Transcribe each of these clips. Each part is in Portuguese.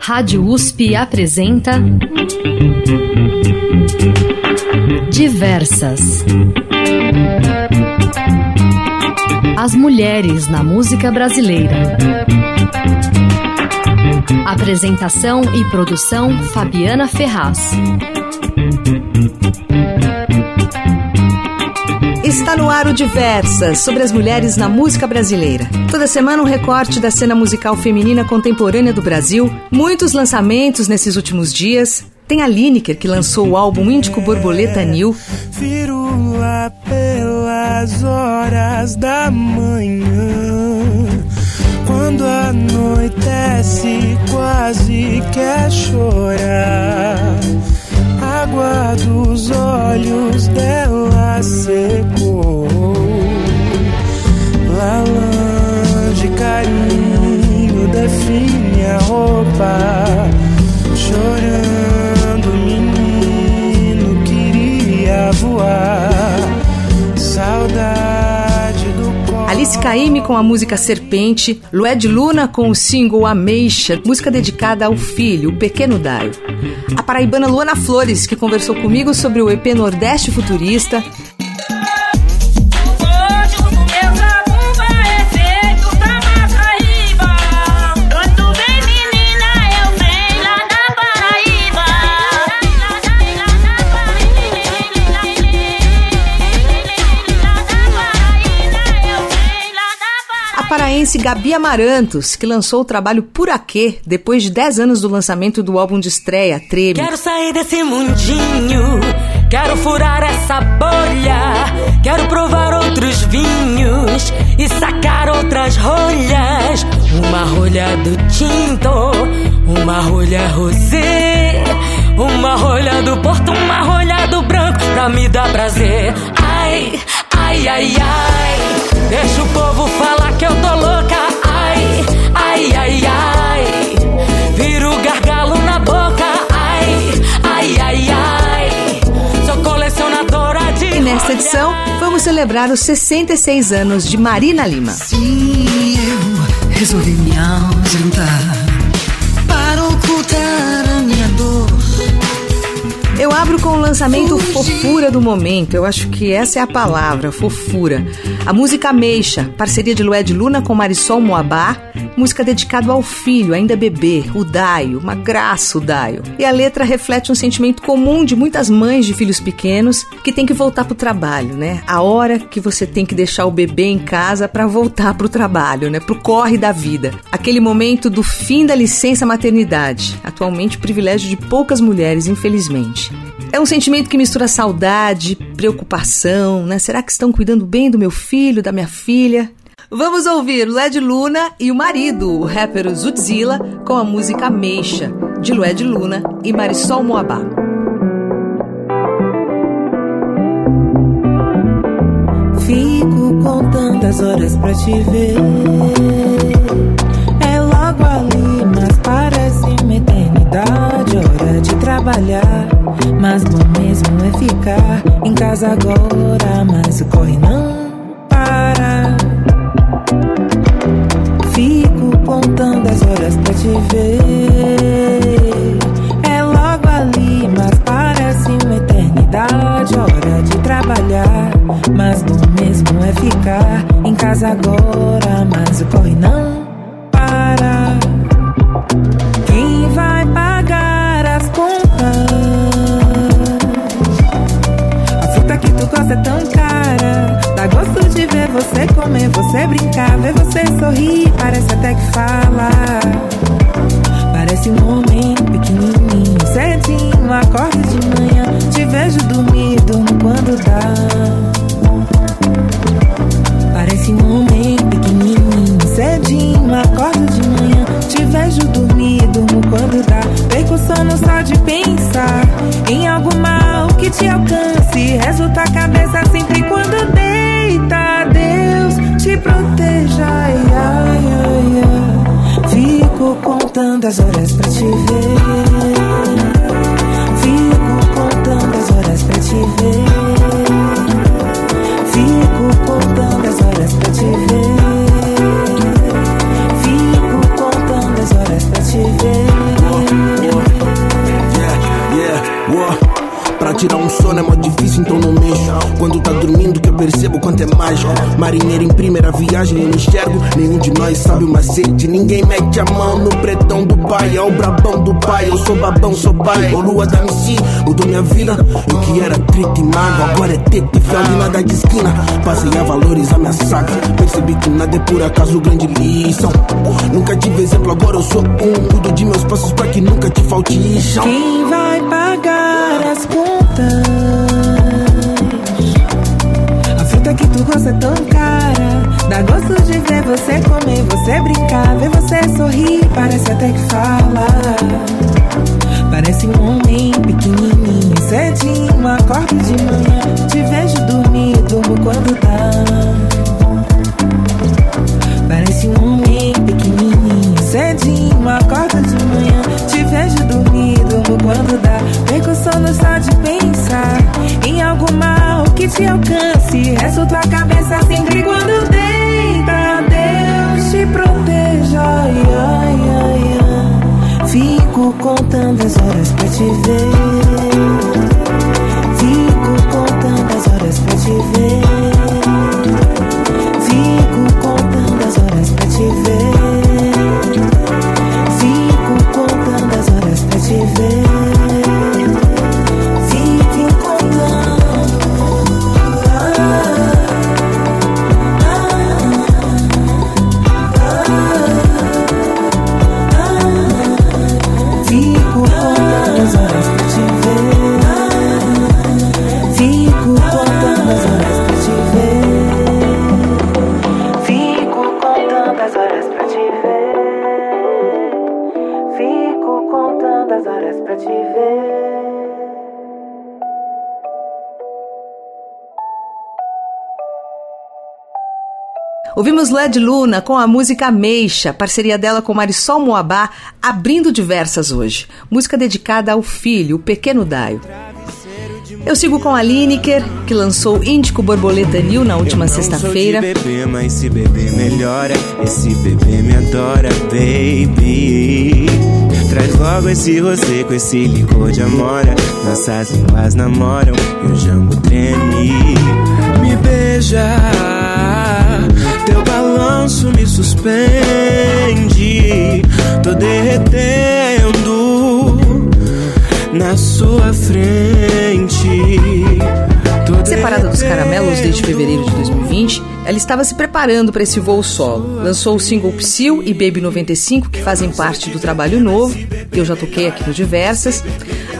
Rádio USP apresenta Diversas. As mulheres na música brasileira. Apresentação e produção Fabiana Ferraz. Está no ar o Diversas, sobre as mulheres na música brasileira. Toda semana um recorte da cena musical feminina contemporânea do Brasil, muitos lançamentos nesses últimos dias. Tem a Lineker, que lançou o álbum Índico Borboleta Nil. Firula pelas horas da manhã Quando anoitece quase quer chorar água dos olhos dela secou. Com a música Serpente, Lued Luna com o single Ameixa, música dedicada ao filho, o pequeno Daio. A paraibana Luana Flores, que conversou comigo sobre o EP Nordeste Futurista, paraense Gabi Amarantos, que lançou o trabalho Por Aquê, depois de 10 anos do lançamento do álbum de estreia, Treme. Quero sair desse mundinho, quero furar essa bolha, quero provar outros vinhos e sacar outras rolhas. Uma rolha do tinto, uma rolha rosé, uma rolha do porto, uma rolha do branco, pra me dar prazer. Ai, ai, ai, ai. Deixa o povo falar que eu tô louca. Ai, ai, ai, ai. Viro gargalo na boca. Ai, ai, ai, ai. Sou colecionadora de. E nesta edição, vamos celebrar os 66 anos de Marina Lima. Sim, eu resolvi me ausentar abro com o lançamento Fofura do Momento. Eu acho que essa é a palavra, fofura. A música Meixa, parceria de Lued Luna com Marisol Moabá, música dedicada ao filho, ainda bebê, o Daio, uma graça o Daio. E a letra reflete um sentimento comum de muitas mães de filhos pequenos que tem que voltar pro trabalho, né? A hora que você tem que deixar o bebê em casa para voltar pro trabalho, né? Pro corre da vida. Aquele momento do fim da licença maternidade, atualmente privilégio de poucas mulheres, infelizmente. É um sentimento que mistura saudade, preocupação, né? Será que estão cuidando bem do meu filho, da minha filha? Vamos ouvir Led Luna e o marido, o rapper Zutzilla, com a música Meixa, de Lued Luna e Marisol Moabá. Fico contando as horas pra te ver. É logo ali, mas parece uma eternidade. Hora de trabalhar, mas bom mesmo é ficar em casa agora. Mas o corre não para. Fico contando as horas pra te ver. É logo ali, mas parece uma eternidade. Hora de trabalhar, mas bom mesmo é ficar em casa agora. Mas o corre não você comer, você brincar, ver você sorrir. Parece até que fala. Parece um homem pequenininho, cedinho, acorda de manhã. Te vejo dormir, durmo quando dá. Parece um homem pequenininho, cedinho, acordo de manhã. Te vejo dormir, durmo quando dá. Perco sono só de pensar em algo mal que te alcance. Resulta a cabeça sempre quando deita. Deus te proteja. Ai, ai, ai, ai. Fico contando as horas pra te ver. Nós sabe o macete. Ninguém mete a mão no pretão do pai. É o brabão do pai. Eu sou babão, sou pai. Ô lua da MC, mudou minha vida. Eu que era trito e mago, agora é teto e fel e nada de esquina. Passei a valorizar minha saga. Percebi que nada é por acaso grande lição. Nunca tive exemplo, agora eu sou um. Cuido de meus passos pra que nunca te falte chão. Quem vai pagar as contas? Fruta que tu é tão cara. Dá gosto de ver você comer, você brincar, ver você sorrir. Parece até que fala. Ouvimos Led Luna com a música Meixa, parceria dela com Marisol Moabá, abrindo diversas hoje. Música dedicada ao filho, o pequeno Daio. Eu sigo com a Lineker, que lançou Índico Borboleta New na última sexta-feira. De bebê, mas se beber melhora. Esse bebê me adora, baby. Traz logo esse rosé com esse licor de amora. Nossas línguas namoram e o jambo treme. Me beija, balanço me suspende. Tô derretendo na sua frente. Separada dos caramelos desde fevereiro de 2020, ela estava se preparando para esse voo solo. Lançou o single Psyll e Baby 95, que fazem parte do trabalho novo. Eu já toquei aqui no Diversas.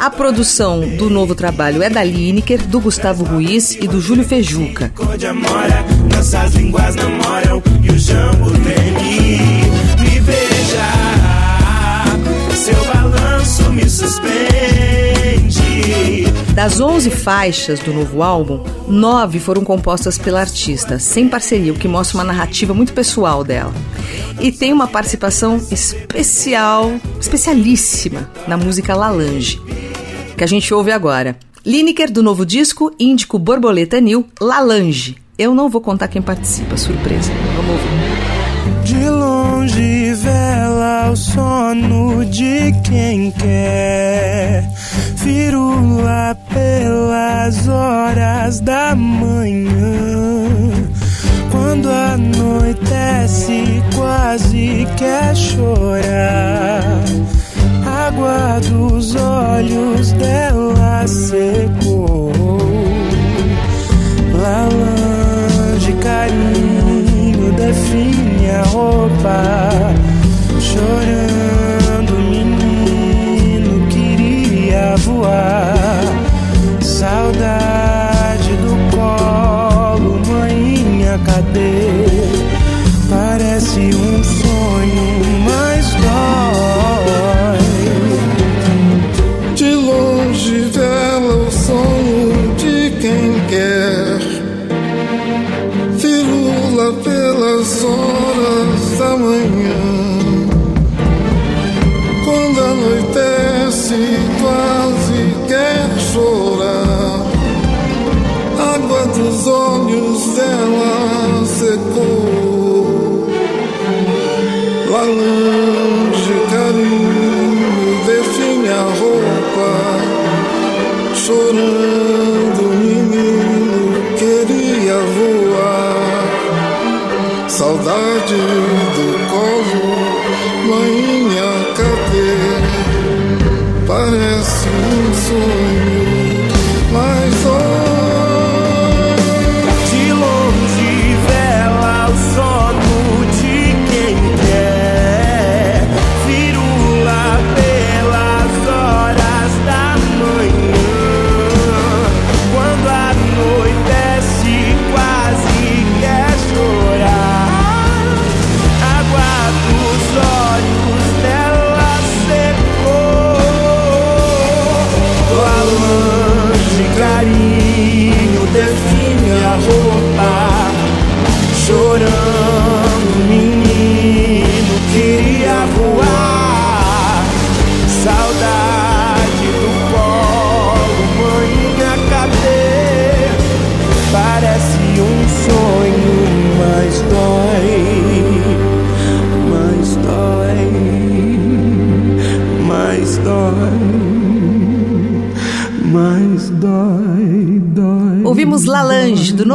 A produção do novo trabalho é da Lineker, do Gustavo Ruiz e do Júlio Fejuca. Me beija, seu balanço me suspende. Das 11 faixas do novo álbum, nove foram compostas pela artista, sem parceria, o que mostra uma narrativa muito pessoal dela. E tem uma participação especial, especialíssima na música Lalange, que a gente ouve agora. Lineker do novo disco Índico Borboleta New, Lalange. Eu não vou contar quem participa, surpresa. Vamos ouvir. De longe vela o sono de quem quer. Firula pelas horas da manhã. Quando anoitece, quase quer chorar. Água dos olhos dela secou. Roupa. Chorando, menino queria voar. Saudade do colo, manhinha, cadê? Parece um sonho, mas dói. De longe vela o sono de quem quer. Firula manhã. Quando anoitece, quase quer chorar. Água dos olhos dela secou. Lá longe, carinho, define a roupa, chorando. Saudade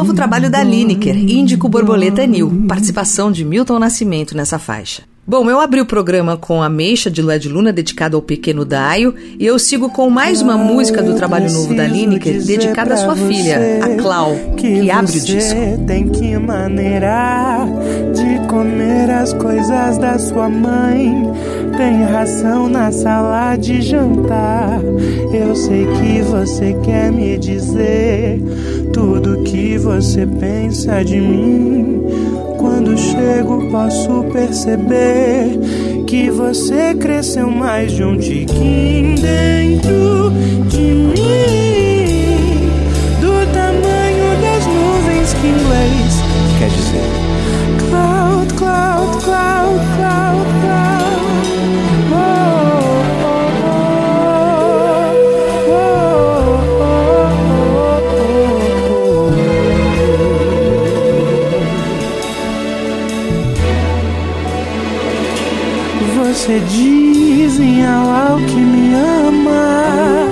novo trabalho da Lineker, Índico Borboleta Nil, participação de Milton Nascimento nessa faixa. Bom, eu abri o programa com a Meixa de de Luna, dedicada ao pequeno Daio, e eu sigo com mais uma música do trabalho novo da Lineker, dedicada à sua filha, a Clau, que, que abre o disco. Tem que maneirar de comer as coisas da sua mãe. Tem ração na sala de jantar. Eu sei que você quer me dizer tudo que você pensa de mim. Quando chego, posso perceber que você cresceu mais de um tiquinho dentro de mim. Você diz em ao que me ama.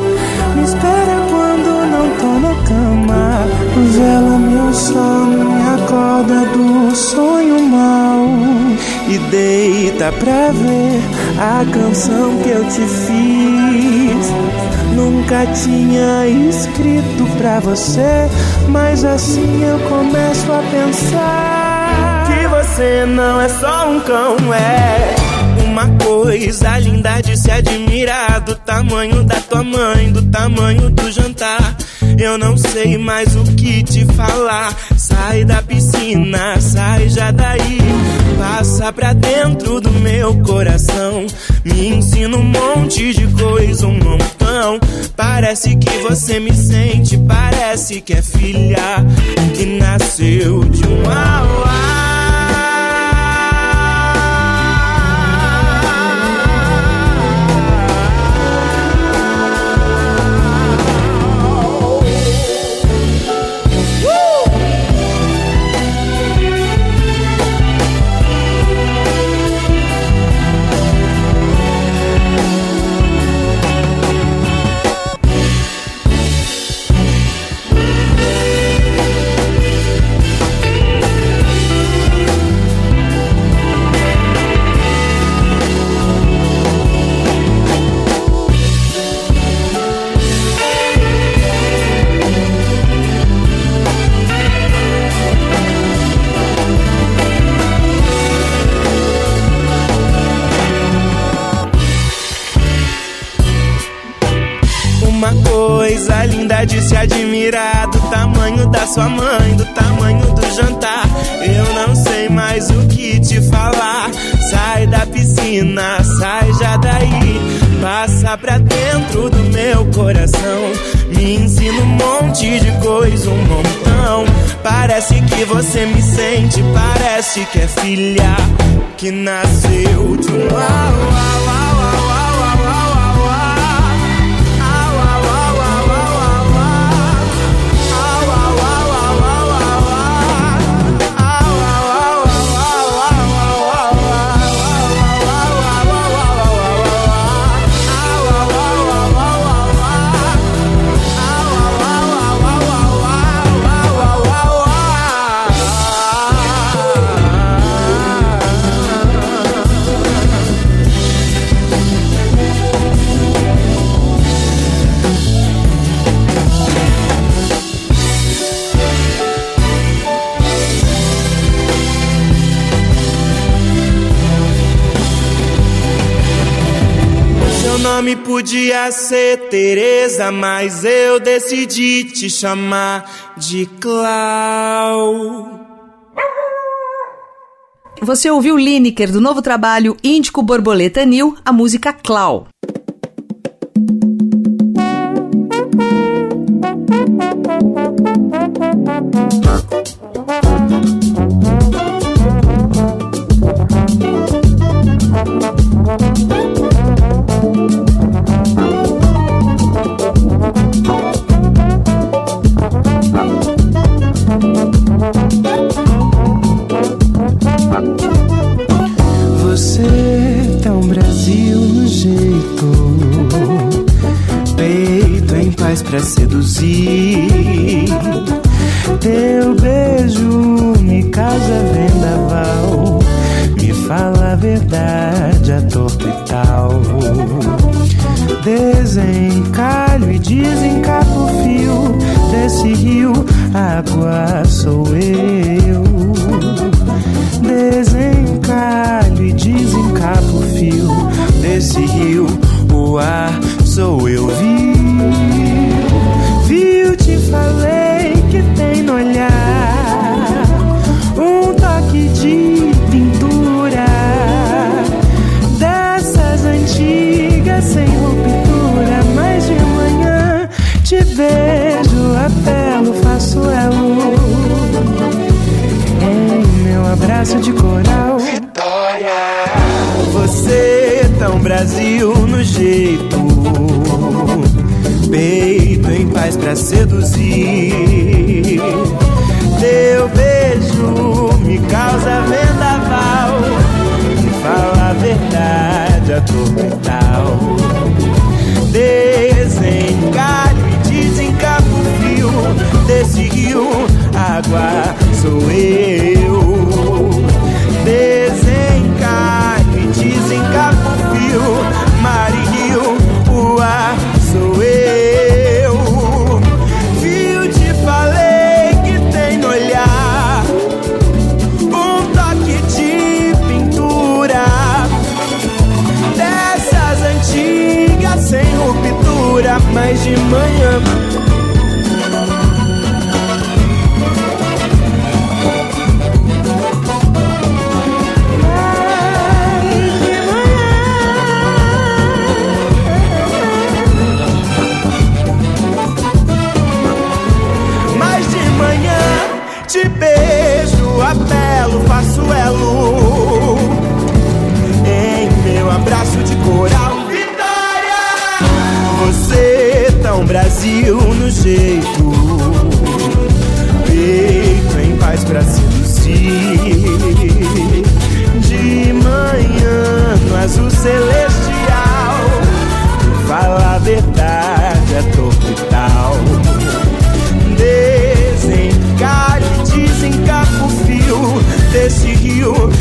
Me espera quando não tô na cama. Vela meu sono, me acorda do sonho mau. E deita pra ver a canção que eu te fiz. Nunca tinha escrito pra você, mas assim eu começo a pensar que você não é só um cão, é uma coisa linda de se admirar do tamanho da tua mãe, do tamanho do jantar. Eu não sei mais o que te falar. Sai da piscina, sai já daí. Passa pra dentro do meu coração. Me ensina um monte de coisa, um montão. Parece que você me sente, parece que é filha que nasceu de um auá. Piscina, sai já daí. Passa pra dentro do meu coração. Me ensina um monte de coisa, um montão. Parece que você me sente, parece que é filha que nasceu de um au, au, au. Nome podia ser Teresa, mas eu decidi te chamar de Clau. Você ouviu Lineker do novo trabalho Índico Borboleta Nil, a música Clau. Pra seduzir. Teu beijo me causa vendaval, me fala a verdade, a tal. Desencalho e desencapo o fio desse rio, água sou eu. Desencalho e desencapo o fio desse rio, o ar sou eu. Viu, viu, te pra seduzir. Te beijo, apelo, faço elo em meu abraço de coral. Vitória! Você tão Brasil no jeito, peito em paz pra seduzir. De manhã no azul celestial, desse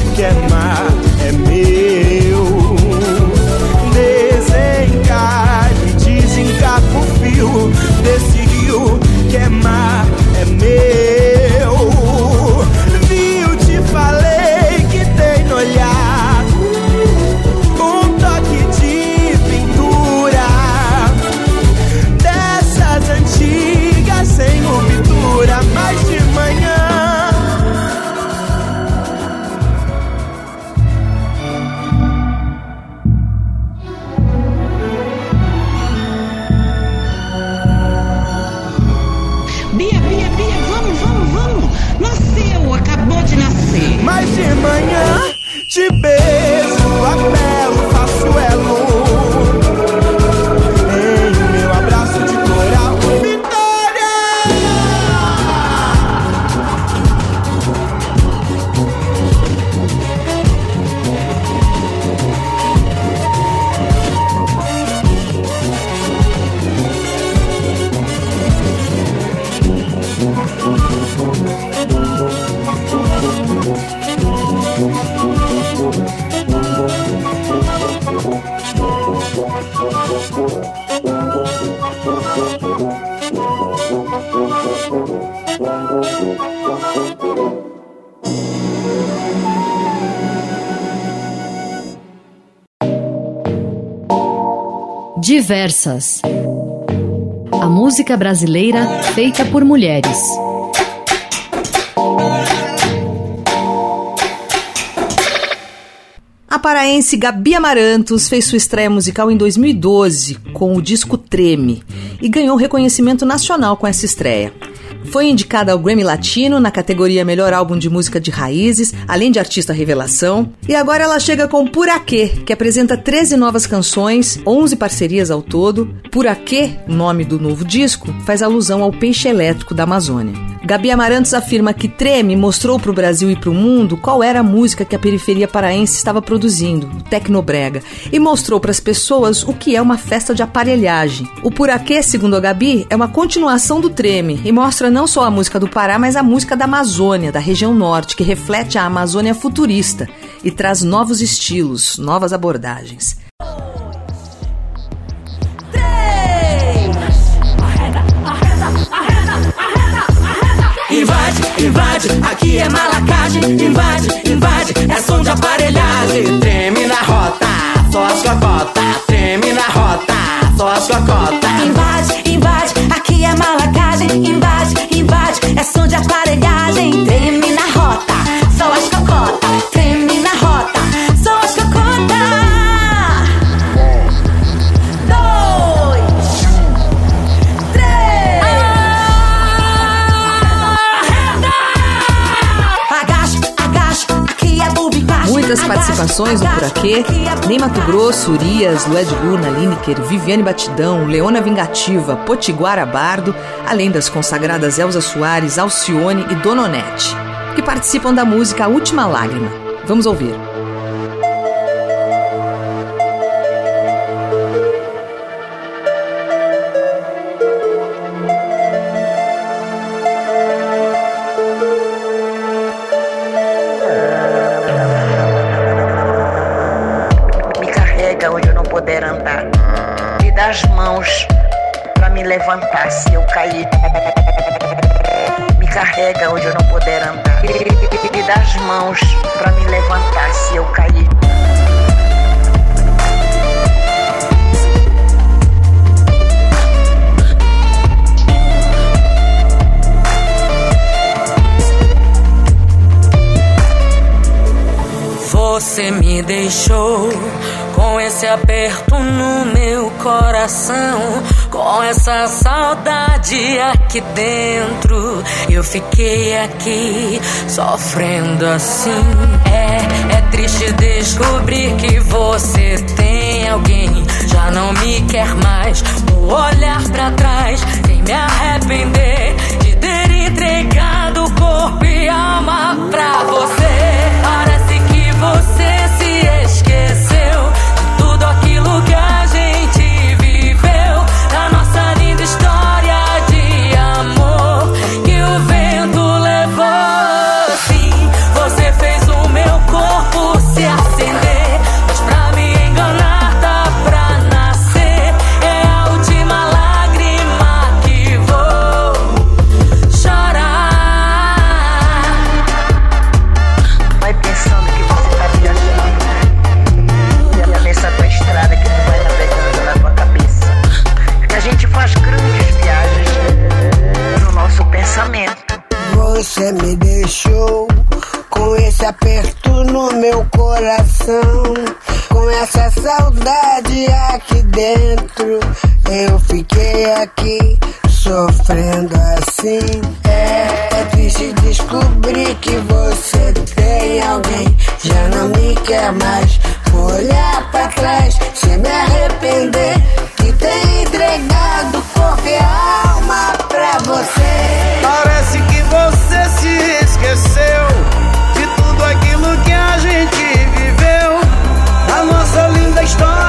Diversas. A música brasileira feita por mulheres. A paraense Gabi Amarantos fez sua estreia musical em 2012 com o disco Treme e ganhou reconhecimento nacional com essa estreia. Foi indicada ao Grammy Latino na categoria Melhor Álbum de Música de Raízes, além de Artista Revelação. E agora ela chega com Puraquê, que apresenta 13 novas canções, 11 parcerias ao todo. Puraquê, nome do novo disco, faz alusão ao peixe elétrico da Amazônia. Gabi Amarantos afirma que Treme mostrou para o Brasil e para o mundo qual era a música que a periferia paraense estava produzindo, o Tecnobrega, e mostrou para as pessoas o que é uma festa de aparelhagem. O Puraquê, segundo a Gabi, é uma continuação do Treme e mostra não só a música do Pará, mas a música da Amazônia, da região norte, que reflete a Amazônia futurista e traz novos estilos, novas abordagens. Invade, invade, aqui é malacagem. Invade, invade, é som de aparelhagem. Treme na rota, só as cocotas. Treme na rota, só as cocotas. Invade, invade, aqui é malacagem. Invade, é som de aparelhagem. Treme na rota, só as cocotas. Treme na rota, só as cocotas. Dois, três. Agacha, agacha, aqui é bubicacha. Muitas participações no Puraquê, Ney Mato Grosso, Urias, Lued Luna, Lineker, Viviane Batidão, Leona Vingativa, Potiguara Bardo, além das consagradas Elza Soares, Alcione e Dononete, que participam da música A Última Lágrima. Vamos ouvir. Mãos Você me deixou com esse aperto no meu coração, com essa saudade aqui dentro. Eu fiquei aqui sofrendo assim. É, é triste descobrir que você tem alguém, já não me quer mais. Vou olhar pra trás sem me arrepender de ter entregado corpo e alma pra você. Parece você aperto no meu coração, com essa saudade aqui dentro. Eu fiquei aqui sofrendo assim. É, é triste descobrir que você tem alguém, já não me quer mais. Vou olhar pra trás sem me arrepender que tem entregado corpo e alma pra você. História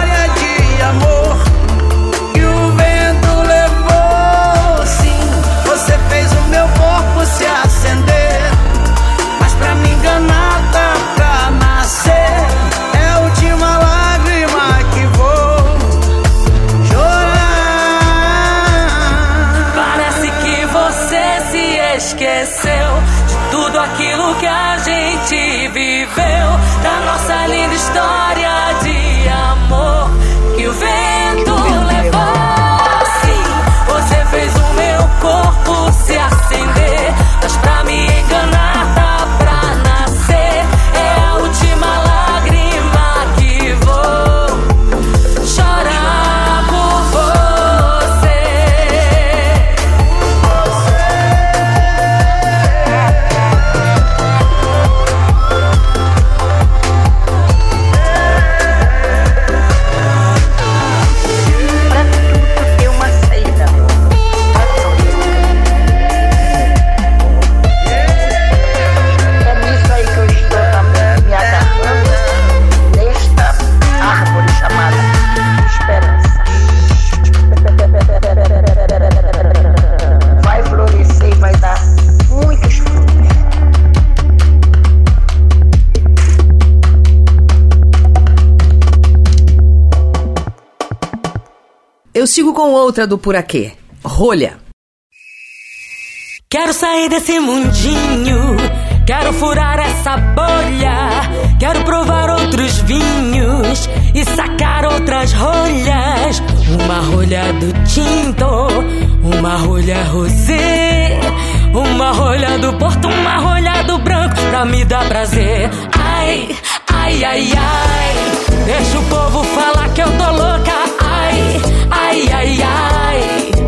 com outra do Puraquê, Rolha. Quero sair desse mundinho, quero furar essa bolha, quero provar outros vinhos e sacar outras rolhas. Uma rolha do tinto, uma rolha rosé, uma rolha do porto, uma rolha do branco pra me dar prazer. Ai, ai, ai, ai, deixa o povo falar que eu tô louca. Ai, ai, ai, ai,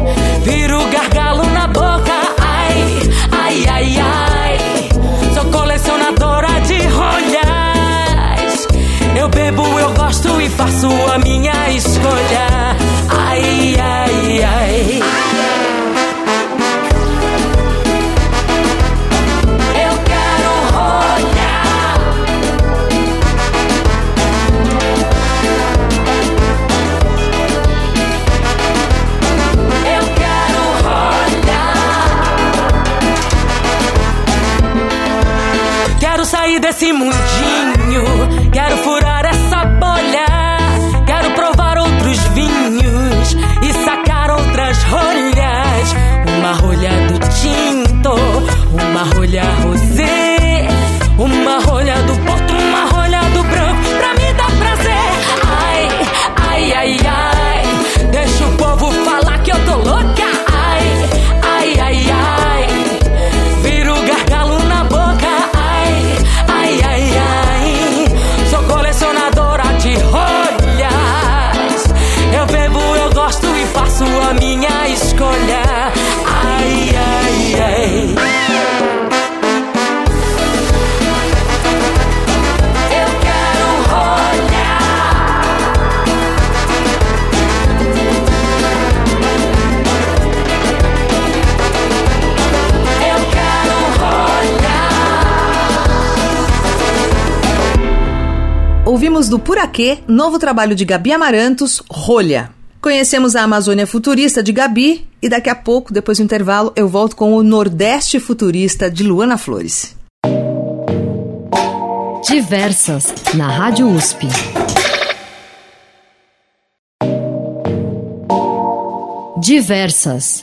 do Puraquê, novo trabalho de Gabi Amarantos, Rolha. Conhecemos a Amazônia Futurista de Gabi e daqui a pouco, depois do intervalo, eu volto com o Nordeste Futurista de Luana Flores. Diversas, na Rádio USP. Diversas.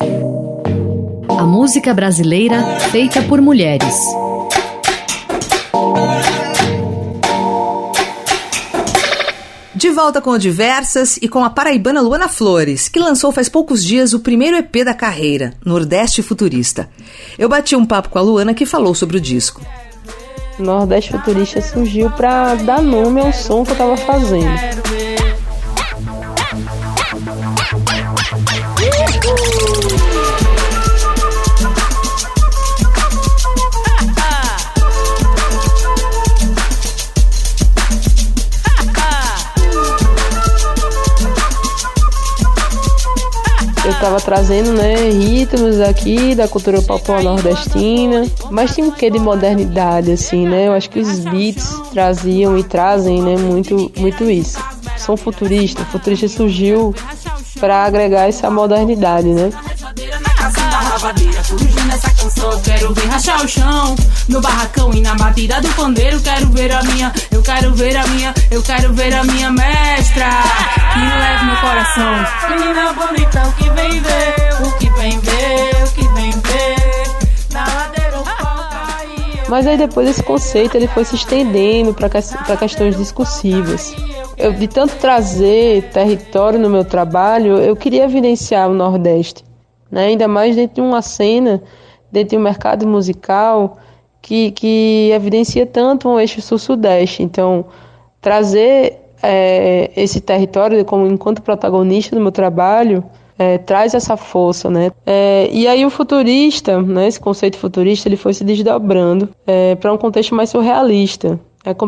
A música brasileira feita por mulheres. De volta com o Diversas e com a paraibana Luana Flores, que lançou faz poucos dias o primeiro EP da carreira, Nordeste Futurista. Eu bati um papo com a Luana que falou sobre o disco. Nordeste Futurista surgiu para dar nome ao som que eu tava fazendo. Eu tava trazendo, né, ritmos aqui da cultura popular nordestina, mas tinha um quê de modernidade, assim, né? Eu acho que os beats traziam e trazem, né, muito, muito isso. Som futurista, o futurista surgiu para agregar essa modernidade, né? Da ravadeira, coruja nessa canção. Quero ver rachar o chão no barracão e na batida do pandeiro. Quero ver a minha, eu quero ver a minha, eu quero ver a minha mestra que leva meu coração. Menina bonita, o que vem ver, o que vem ver, o que vem ver. Na ladeira o. Mas aí depois esse conceito ele foi se estendendo para questões discursivas. Eu, de tanto trazer território no meu trabalho, eu queria evidenciar o Nordeste, né? ainda mais dentro de uma cena, dentro de um mercado musical que, que evidencia tanto um eixo sul-sudeste. Então, trazer é, esse território como enquanto protagonista do meu trabalho é, traz essa força, né? É, e aí o futurista, né, esse conceito futurista, ele foi se desdobrando para um contexto mais surrealista. É como